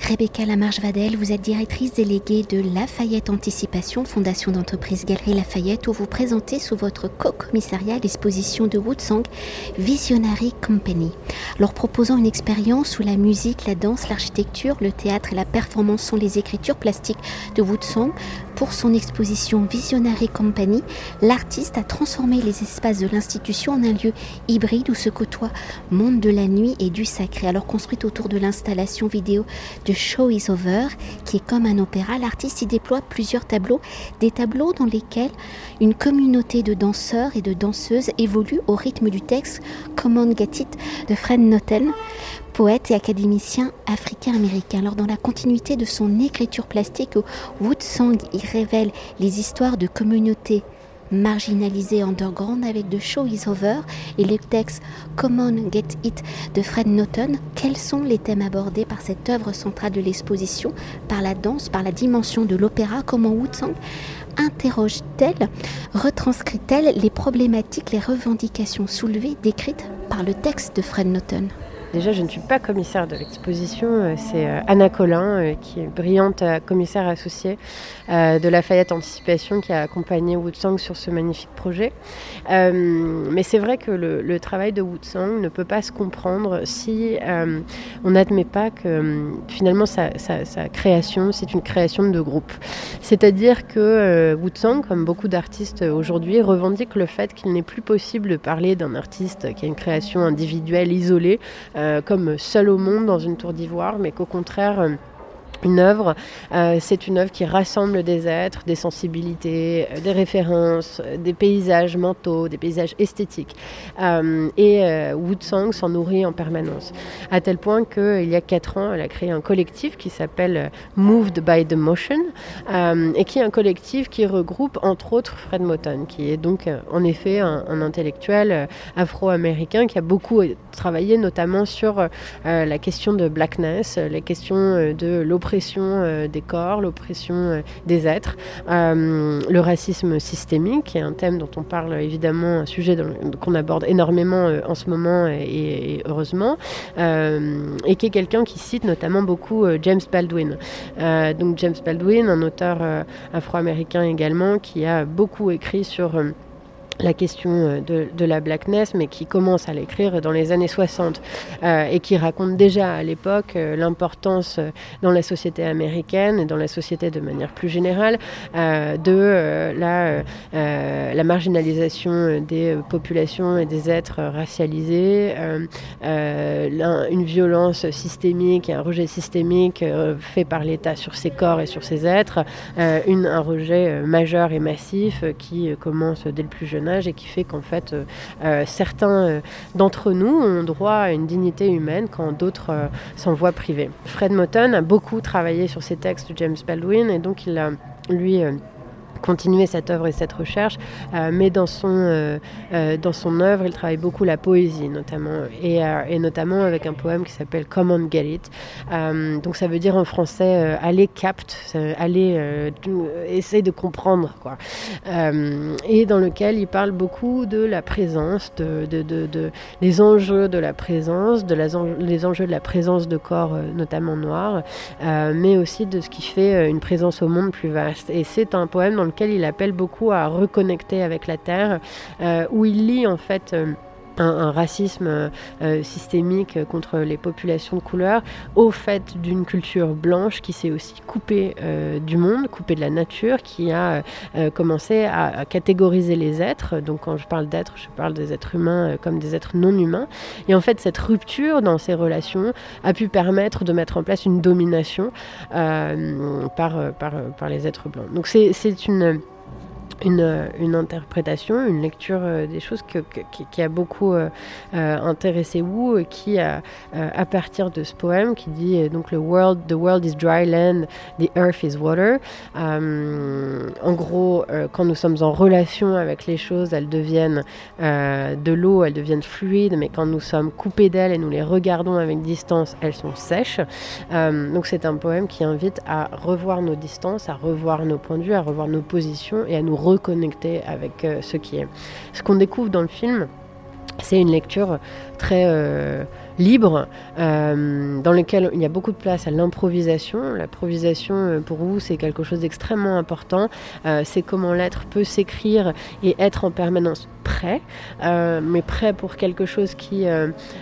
Rebecca Lamarche-Vadel, vous êtes directrice déléguée de Lafayette Anticipation, fondation d'entreprise Galerie Lafayette, où vous présentez sous votre co-commissariat l'exposition de Woodsong Visionary Company. Leur proposant une expérience où la musique, la danse, l'architecture, le théâtre et la performance sont les écritures plastiques de Woodsong, pour son exposition Visionary Company, l'artiste a transformé les espaces de l'institution en un lieu hybride où se côtoient monde de la nuit et du sacré. Alors construite autour de l'installation vidéo de Show is Over, qui est comme un opéra, l'artiste y déploie plusieurs tableaux, des tableaux dans lesquels une communauté de danseurs et de danseuses évolue au rythme du texte Come on Get It de Fred Noten poète et académicien africain-américain. Alors dans la continuité de son écriture plastique, Woodsong y révèle les histoires de communautés marginalisées underground avec The Show Is Over et le texte Common Get It de Fred Naughton. Quels sont les thèmes abordés par cette œuvre centrale de l'exposition, par la danse, par la dimension de l'opéra Comment Woodsong interroge-t-elle, retranscrit-elle les problématiques, les revendications soulevées, décrites par le texte de Fred Naughton Déjà, je ne suis pas commissaire de l'exposition, euh, c'est euh, Anna Collin, euh, qui est brillante commissaire associée de Lafayette Anticipation, qui a accompagné Woodsong sur ce magnifique projet. mais c'est vrai que le, travail de Woodsong ne peut pas se comprendre si on n'admet pas que finalement sa, création, c'est une création de groupe. C'est-à-dire que Woodsong, comme beaucoup d'artistes aujourd'hui, revendique le fait qu'il n'est plus possible de parler d'un artiste qui a une création individuelle isolée. Euh, comme seul au monde dans une tour d'ivoire, mais qu'au contraire, euh, une œuvre, euh, c'est une œuvre qui rassemble des êtres, des sensibilités, euh, des références, euh, des paysages mentaux, des paysages esthétiques. et Woodsong s'en nourrit en permanence. À tel point qu'il y a quatre ans, elle a créé un collectif qui s'appelle Moved by the Motion, et qui est un collectif qui regroupe entre autres Fred Moten, qui est donc en effet un, un intellectuel afro-américain qui a beaucoup travaillé notamment sur la question de blackness, la question de l'oppression l'oppression euh, des corps, l'oppression euh, des êtres, euh, le racisme systémique, qui est un thème dont on parle évidemment, un sujet qu'on aborde énormément en ce moment et, heureusement, et qui est quelqu'un qui cite notamment beaucoup James Baldwin. donc James Baldwin, un auteur afro-américain également, qui a beaucoup écrit sur la question euh, de, la blackness, mais qui commence à l'écrire dans les années 60 euh, et qui raconte déjà à l'époque euh, l'importance dans la société américaine et dans la société de manière plus générale de la, marginalisation des populations et des êtres racialisés, une violence systémique et un rejet systémique fait par l'État sur ses corps et sur ses êtres, un rejet majeur et massif qui commence dès le plus jeune et qui fait qu'en fait euh, euh, certains euh, d'entre nous ont droit à une dignité humaine quand d'autres s'en voient privés. Fred Moten a beaucoup travaillé sur ces textes de James Baldwin et donc il a lui continuer cette œuvre et cette recherche, euh, mais dans son, euh, euh, dans son œuvre, il travaille beaucoup la poésie notamment, et, et notamment avec un poème qui s'appelle Come on Get It. donc ça veut dire en français allez capte, allez essaye de comprendre quoi. et dans lequel il parle beaucoup de la présence, de, de, de, des enjeux de la présence, de la, les enjeux de la présence de corps notamment noirs, mais aussi de ce qui fait une présence au monde plus vaste. Et c'est un poème dans il appelle beaucoup à reconnecter avec la Terre, euh, où il lit en fait... Euh, un, racisme euh, systémique contre les populations de couleur au fait d'une culture blanche qui s'est aussi coupée du monde, coupée de la nature, qui a commencé à, catégoriser les êtres. Donc quand je parle d'êtres, je parle des êtres humains comme des êtres non humains. Et en fait, cette rupture dans ces relations a pu permettre de mettre en place une domination par, par les êtres blancs. Donc c'est une une, une, interprétation, une lecture euh, des choses qui, a beaucoup euh, euh, intéressé Wu, qui a, à partir de ce poème qui dit donc le world, the world is dry land, the earth is water. en gros, quand nous sommes en relation avec les choses, elles deviennent de l'eau, elles deviennent fluides, mais quand nous sommes coupés d'elles et nous les regardons avec distance, elles sont sèches. donc c'est un poème qui invite à revoir nos distances, à revoir nos points de vue, à revoir nos positions et à nous reconnecter avec euh, ce qui est. Ce qu'on découvre dans le film, c'est une lecture très, euh, libre, dans lequel il y a beaucoup de place à l'improvisation. L'improvisation, pour vous, c'est quelque chose d'extrêmement important. c'est comment l'être peut s'écrire et être en permanence prêt, mais prêt pour quelque chose qui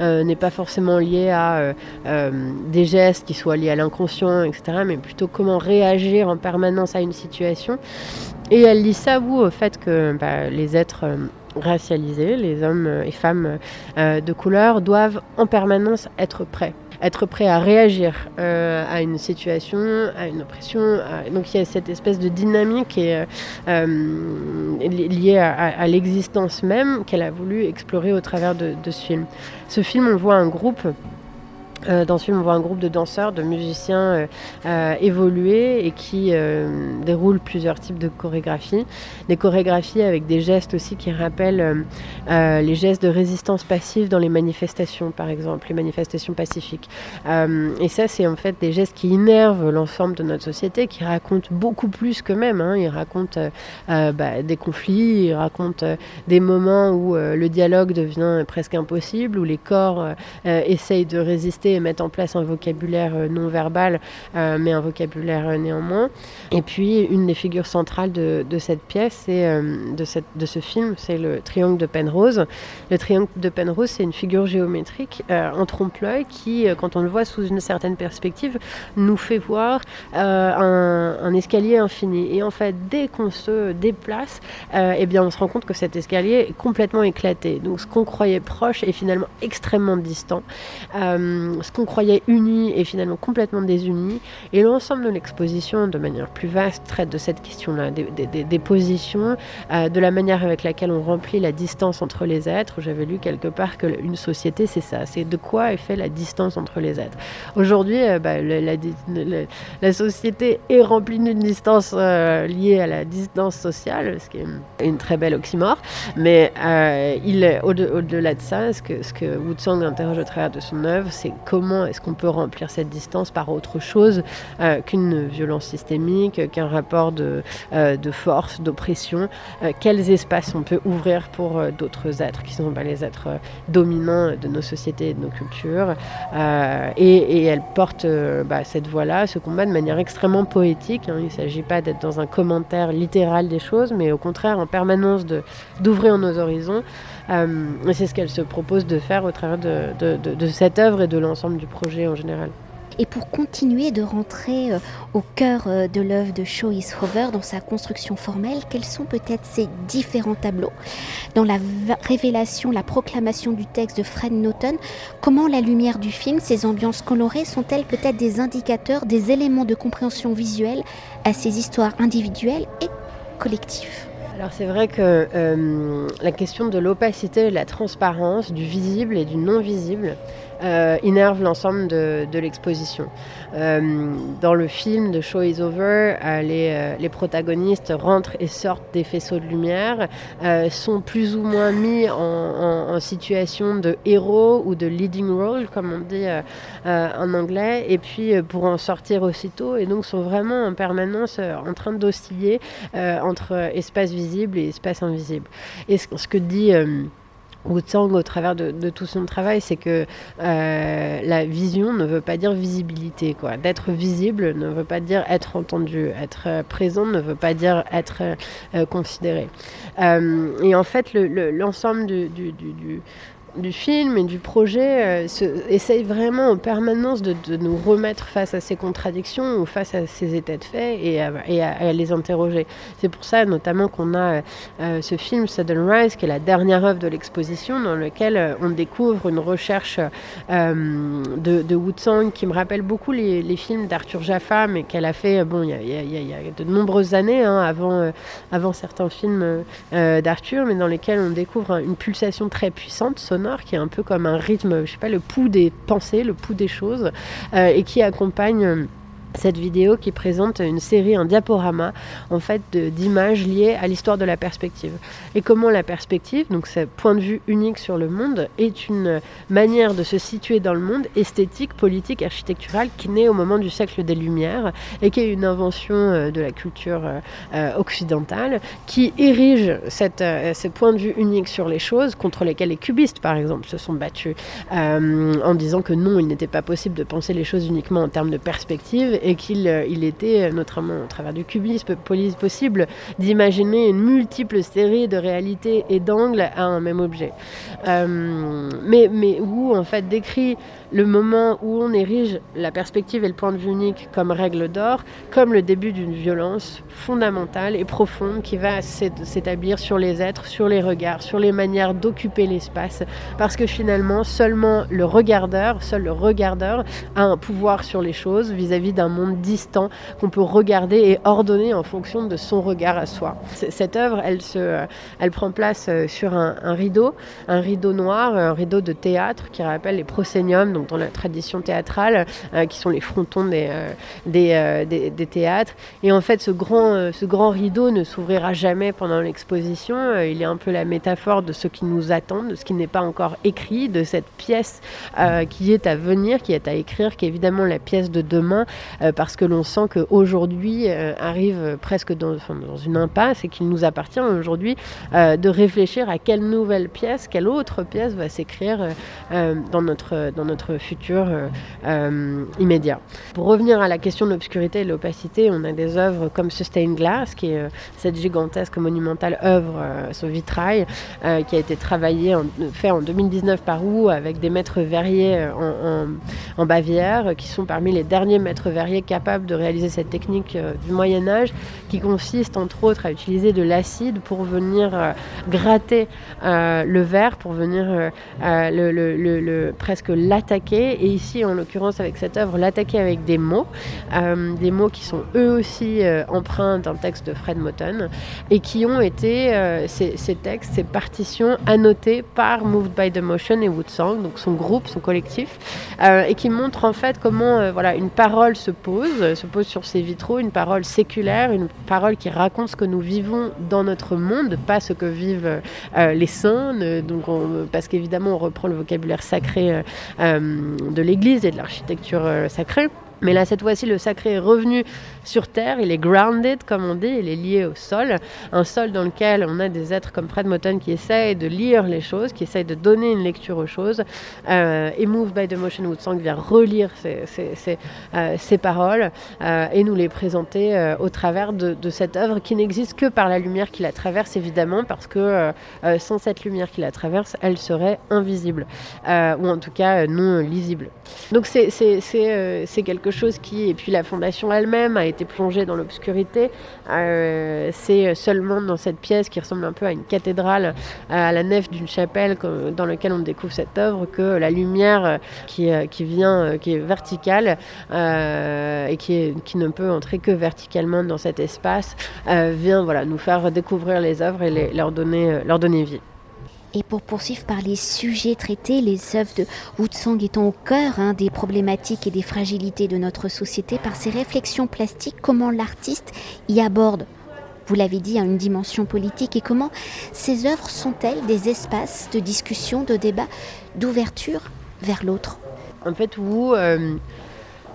n'est pas forcément lié à des gestes qui soient liés à l'inconscient, etc., mais plutôt comment réagir en permanence à une situation. Et elle lit ça, vous, au fait que bah, les êtres euh, racialisés, les hommes et femmes euh, de couleur, doivent en permanence être prêts être prêts à réagir euh, à une situation, à une oppression. Donc il y a cette espèce de dynamique liée à, l'existence même qu'elle a voulu explorer au travers de, de, ce film. Ce film, on voit un groupe euh, dans ce film, on voit un groupe de danseurs, de musiciens euh, euh, évoluer et qui déroulent plusieurs types de chorégraphies. Des chorégraphies avec des gestes aussi qui rappellent les gestes de résistance passive dans les manifestations, par exemple, les manifestations pacifiques. et ça, c'est en fait des gestes qui innervent l'ensemble de notre société, qui racontent beaucoup plus qu'eux-mêmes. Hein. Ils racontent bah, des conflits, ils racontent des moments où le dialogue devient presque impossible, où les corps essayent de résister et mettre en place un vocabulaire euh, non verbal, euh, mais un vocabulaire euh, néanmoins. Et puis, une des figures centrales de, cette pièce, et de, cette, de ce film, c'est le triangle de Penrose. Le triangle de Penrose, c'est une figure géométrique en trompe-l'œil qui, quand on le voit sous une certaine perspective, nous fait voir un, escalier infini. Et en fait, dès qu'on se déplace, eh bien, on se rend compte que cet escalier est complètement éclaté. Donc, ce qu'on croyait proche est finalement extrêmement distant ce qu'on croyait uni est finalement complètement désuni. Et l'ensemble de l'exposition, de manière plus vaste, traite de cette question-là, des, positions, euh, de la manière avec laquelle on remplit la distance entre les êtres. J'avais lu quelque part qu'une société, c'est ça, c'est de quoi est fait la distance entre les êtres. Aujourd'hui, euh, bah, la, société est remplie d'une distance euh, liée à la distance sociale, ce qui est une très belle oxymore. Mais il, au-delà de ça, ce que, ce que Wu Tsang interroge au travers de son œuvre, c'est comment est-ce qu'on peut remplir cette distance par autre chose euh, qu'une violence systémique, qu'un rapport de, euh, force, d'oppression euh, Quels espaces on peut ouvrir pour d'autres êtres qui sont pas les êtres dominants de nos sociétés et de nos cultures et, elle porte bah, cette voie-là, ce combat de manière extrêmement poétique. Hein. Il ne s'agit pas d'être dans un commentaire littéral des choses, mais au contraire en permanence d'ouvrir nos horizons. Et c'est ce qu'elle se propose de faire au travers de, cette œuvre et de l'ensemble du projet en général. Et pour continuer de rentrer euh, au cœur euh, de l'œuvre de Shaw Hover dans sa construction formelle, quels sont peut-être ces différents tableaux? Dans la révélation, la proclamation du texte de Fred Naughton, comment la lumière du film, ces ambiances colorées, sont-elles peut-être des indicateurs, des éléments de compréhension visuelle à ces histoires individuelles et collectives? Alors c'est vrai que euh, la question de l'opacité, de la transparence, du visible et du non visible, euh, innerve l'ensemble de, l'exposition. Euh, dans le film de Show is Over, euh, les, protagonistes rentrent et sortent des faisceaux de lumière, sont plus ou moins mis en, situation de héros ou de leading role, comme on dit en anglais, et puis pour en sortir aussitôt, et donc sont vraiment en permanence en train d'osciller entre espace visible et espace invisible. Et ce, que dit Tsang au travers de, tout son travail, c'est que euh, la vision ne veut pas dire visibilité. Quoi. D'être visible ne veut pas dire être entendu. Être euh, présent ne veut pas dire être euh, considéré. et en fait, l'ensemble du, du film et du projet euh, essaye vraiment en permanence de, nous remettre face à ces contradictions ou face à ces états de fait et à, les interroger. C'est pour ça notamment qu'on a euh, ce film Sudden Rise, qui est la dernière œuvre de l'exposition, dans lequel euh, on découvre une recherche de, de Wu qui me rappelle beaucoup les, films d'Arthur Jaffa, mais qu'elle a fait bon, il y, a de nombreuses années hein, avant, avant certains films d'Arthur, mais dans lesquels on découvre une pulsation très puissante, sonore qui est un peu comme un rythme, je sais pas, le pouls des pensées, le pouls des choses, euh, et qui accompagne cette vidéo qui présente une série, un diaporama en fait d'images liées à l'histoire de la perspective. Et comment la perspective, donc ce point de vue unique sur le monde, est une manière de se situer dans le monde esthétique, politique, architecturale qui naît au moment du siècle des Lumières et qui est une invention euh, de la culture euh, euh, occidentale qui érige cette, ce point de vue unique sur les choses contre lesquelles les cubistes par exemple se sont battus en disant que non, il n'était pas possible de penser les choses uniquement en termes de perspective et qu'il euh, était, notamment au travers du cubisme, possible d'imaginer une multiple série de réalités et d'angles à un même objet. Euh, mais, mais où, en fait, décrit le moment où on érige la perspective et le point de vue unique comme règle d'or, comme le début d'une violence fondamentale et profonde qui va s'établir sur les êtres, sur les regards, sur les manières d'occuper l'espace, parce que finalement, seulement le regardeur, seul le regardeur a un pouvoir sur les choses vis-à-vis d'un monde distant qu'on peut regarder et ordonner en fonction de son regard à soi. Cette œuvre, elle, se, elle prend place euh, sur un, rideau, un rideau noir, un rideau de théâtre qui rappelle les proséniums, dans la tradition théâtrale, euh, qui sont les frontons des, euh, euh, des, des, théâtres. Et en fait, ce grand, ce grand rideau ne s'ouvrira jamais pendant l'exposition. il est un peu la métaphore de ce qui nous attend, de ce qui n'est pas encore écrit, de cette pièce qui est à venir, qui est à écrire, qui est évidemment la pièce de demain, parce que l'on sent qu'aujourd'hui arrive presque dans, dans, une impasse et qu'il nous appartient aujourd'hui de réfléchir à quelle nouvelle pièce, quelle autre pièce va s'écrire dans, notre, dans notre futur euh, euh, immédiat. Pour revenir à la question de l'obscurité et de l'opacité, on a des œuvres comme Sustained Glass, qui est euh, cette gigantesque monumentale œuvre sur vitrail, qui a été travaillée, en, fait en 2019 par Wu avec des maîtres verriers en, Bavière, qui sont parmi les derniers maîtres verriers capables de réaliser cette technique du Moyen Âge, qui consiste entre autres à utiliser de l'acide pour venir gratter le verre, pour venir presque et ici en l'occurrence avec cette œuvre, l'attaquer avec des mots, euh, des mots qui sont eux aussi euh, empreints d'un texte de Fred Moten, et qui ont été, euh, ces, textes, ces partitions annotées par Moved by the Motion et Woodsong, donc son groupe, son collectif, et qui montrent en fait comment voilà, une parole se pose, se pose sur ces vitraux, une parole séculaire, une parole qui raconte ce que nous vivons dans notre monde, pas ce que vivent les saints, donc parce qu'évidemment on reprend le vocabulaire sacré de l'Église et de l'architecture euh, sacrée. Mais là, cette fois-ci, le sacré est revenu sur Terre, il est grounded, comme on dit, il est lié au sol. Un sol dans lequel on a des êtres comme Fred Moten qui essayent de lire les choses, qui essayent de donner une lecture aux choses. Euh, et Move by the Motion Woodsong vient relire ces, euh, paroles euh, et nous les présenter au travers de, de, cette œuvre qui n'existe que par la lumière qui la traverse, évidemment, parce que sans cette lumière qui la traverse, elle serait invisible, ou en tout cas non lisible. Donc c'est quelque qui, et puis la fondation elle-même a été plongée dans l'obscurité. Euh, c'est seulement dans cette pièce qui ressemble un peu à une cathédrale, à la nef d'une chapelle dans laquelle on découvre cette œuvre, que la lumière qui, euh, qui vient, euh, qui est verticale et qui, qui ne peut entrer que verticalement dans cet espace, vient voilà, nous faire découvrir les œuvres et leur, donner, leur donner vie. Et pour poursuivre par les sujets traités, les œuvres de Woodsong étant au cœur hein, des problématiques et des fragilités de notre société, par ses réflexions plastiques, comment l'artiste y aborde vous l'avez dit, hein, une dimension politique et comment ces œuvres sont-elles des espaces de discussion, de débat, d'ouverture vers l'autre? En fait, Wu euh,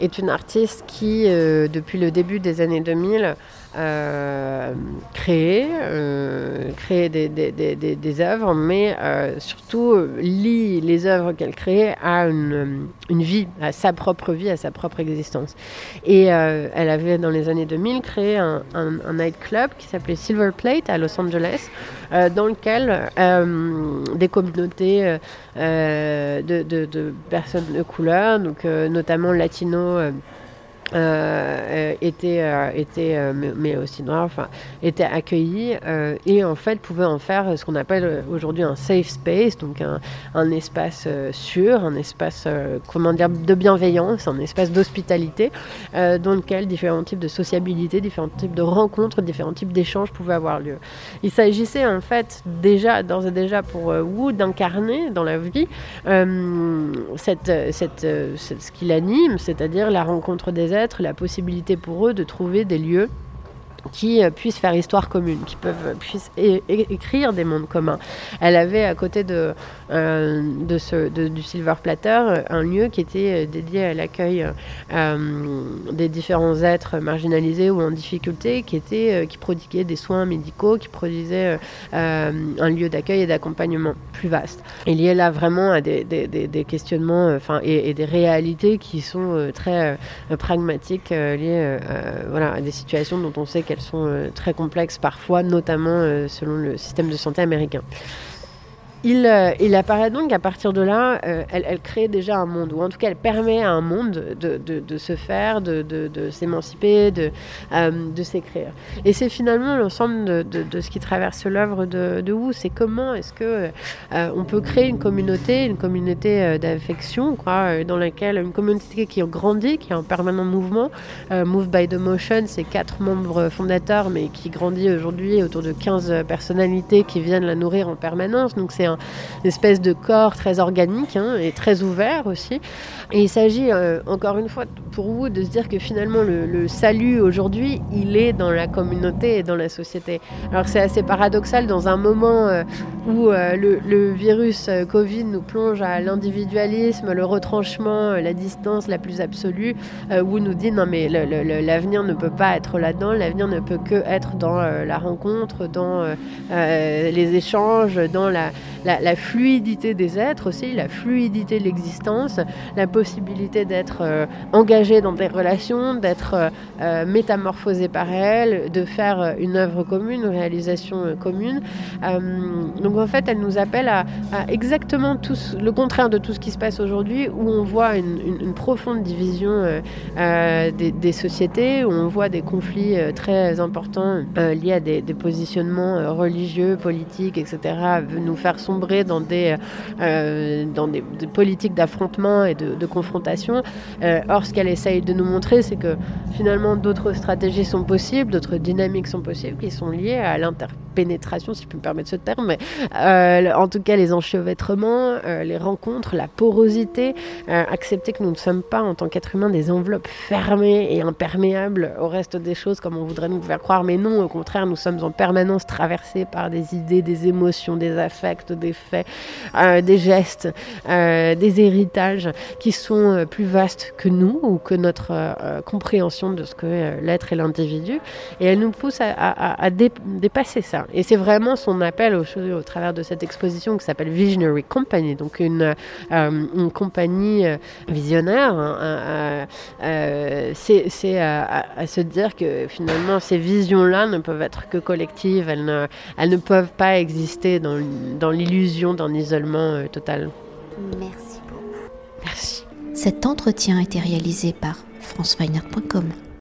est une artiste qui, euh, depuis le début des années 2000, euh, créer, euh, créer des, œuvres, mais euh, surtout lie les œuvres qu'elle crée à une, vie, à sa propre vie, à sa propre existence. Et elle avait dans les années 2000 créé un, un, un nightclub qui s'appelait Silver Plate à Los Angeles, dans lequel des communautés de, de, de, personnes de couleur, donc notamment latino, euh, étaient, euh, euh, mais aussi noirs, enfin, étaient accueillis et en fait pouvaient en faire ce qu'on appelle aujourd'hui un safe space, donc un, espace sûr, un espace comment dire de bienveillance, un espace d'hospitalité dans lequel différents types de sociabilité, différents types de rencontres, différents types d'échanges pouvaient avoir lieu. Il s'agissait en fait déjà, d'ores et déjà pour Wu d'incarner dans la vie ce qui l'anime, c'est-à-dire la rencontre des êtres la possibilité pour eux de trouver des lieux qui euh, puissent faire histoire commune, qui peuvent euh, puissent écrire des mondes communs. Elle avait à côté de, euh, de ce, du Silver Platter un lieu qui était dédié à l'accueil des différents êtres marginalisés ou en difficulté, qui était qui prodiguait des soins médicaux, qui produisait un lieu d'accueil et d'accompagnement plus vaste. Il y a là vraiment à des, questionnements, enfin et, et, des réalités qui sont très pragmatiques liées voilà à des situations dont on sait qu'elles elles sont euh, très complexes parfois, notamment euh, selon le système de santé américain. Euh, il, apparaît donc qu'à partir de là, euh, elle, crée déjà un monde, ou en tout cas elle permet à un monde de, se faire, de, s'émanciper, de, euh, de s'écrire. Et c'est finalement l'ensemble de, ce qui traverse l'œuvre de, Wu, c'est comment est-ce que on peut créer une communauté, une communauté d'affection, quoi, dans laquelle une communauté qui grandit, qui est en permanent mouvement. Move by the Motion, c'est quatre membres fondateurs, mais qui grandit aujourd'hui autour de 15 personnalités qui viennent la nourrir en permanence. Donc c'est un espèce de corps très organique hein, et très ouvert aussi. Et il s'agit euh, encore une fois pour vous de se dire que finalement le, salut aujourd'hui, il est dans la communauté et dans la société. Alors c'est assez paradoxal dans un moment euh, où euh, le, virus Covid nous plonge à l'individualisme, le retranchement, la distance la plus absolue, où nous dit non mais l'avenir ne peut pas être là-dedans, l'avenir ne peut que être dans la rencontre, dans les échanges, dans la, la, fluidité des êtres aussi, la fluidité de l'existence, la possibilité d'être euh, engagé dans des relations, d'être euh, euh, métamorphosé par elles, de faire une œuvre commune, une réalisation commune. donc en fait, elle nous appelle à, exactement tout le contraire de tout ce qui se passe aujourd'hui, où on voit une, profonde division des, sociétés, où on voit des conflits très importants liés à des, positionnements religieux, politiques, etc., nous faire dans des, euh, dans des, politiques d'affrontement et de, confrontation. Euh, or, ce qu'elle essaye de nous montrer, c'est que finalement d'autres stratégies sont possibles, d'autres dynamiques sont possibles qui sont liées à l'interpénétration, si je peux me permettre ce terme, mais euh, en tout cas les enchevêtrements, les rencontres, la porosité, accepter que nous ne sommes pas en tant qu'être humain des enveloppes fermées et imperméables au reste des choses comme on voudrait nous faire croire, mais non, au contraire, nous sommes en permanence traversés par des idées, des émotions, des affects, des faits, euh, des gestes, euh, des héritages qui sont euh, plus vastes que nous ou que notre compréhension de ce que l'être et l'individu. Et elle nous pousse à, dépasser ça. Et c'est vraiment son appel au, au, travers de cette exposition qui s'appelle Visionary Company, donc une, une compagnie visionnaire. Hein, c'est à, se dire que finalement ces visions-là ne peuvent être que collectives, elles ne, elles ne peuvent pas exister dans, dans l'illusion d'un isolement euh, total. Merci beaucoup. Merci. Cet entretien a été réalisé par franceweiner.com.